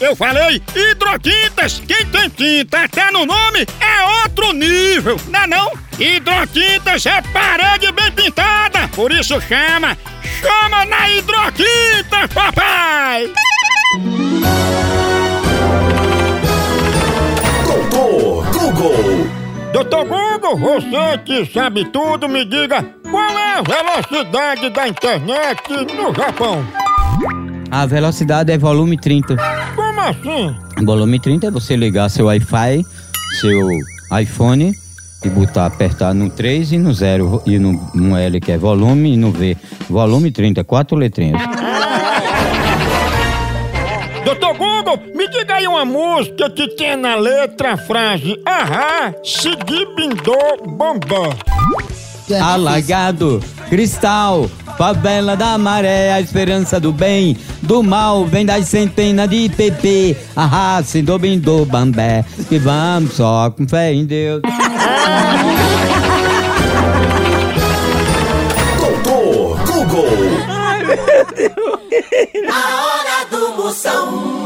Eu falei hidrotintas. Quem tem tinta até no nome é outro nível, não é não? Hidrotintas é parede bem pintada, por isso chama, chama na hidrotinta, papai! Doutor Google. Doutor Google, você que sabe tudo, me diga qual é a velocidade da internet no Japão? A velocidade é volume 30. Como assim? Volume 30 é você ligar seu Wi-Fi, seu iPhone e botar, apertar no 3 e no 0 e no, no L que é volume e no V. Volume 30, quatro letrinhas. Doutor Google, me diga aí uma música que tem na letra a frase Ahá, segui bindô bombom. Alagado, cristal, favela da maré, a esperança do bem, do mal, vem das centenas de PP. Ahá, do bambé, que vamos só com fé em Deus. Doutor Google. A hora do Moção.